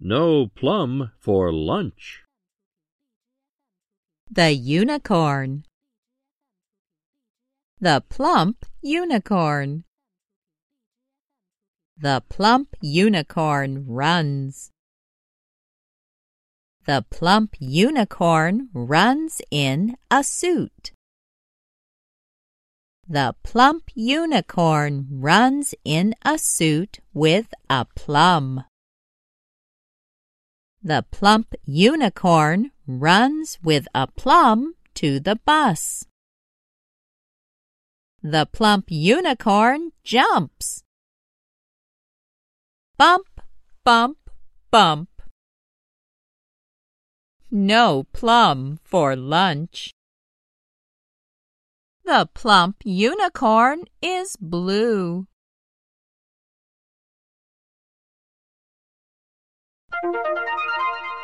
No plum for lunch. The unicorn. The plump unicorn. The plump unicorn runs. The plump unicorn runs in a suit. The plump unicorn runs in a suit with a plum. The plump unicorn runs with a plum to the bus. The plump unicorn jumps. Bump, bump, bump. No plum for lunch. The plump unicorn is blue. Thank you.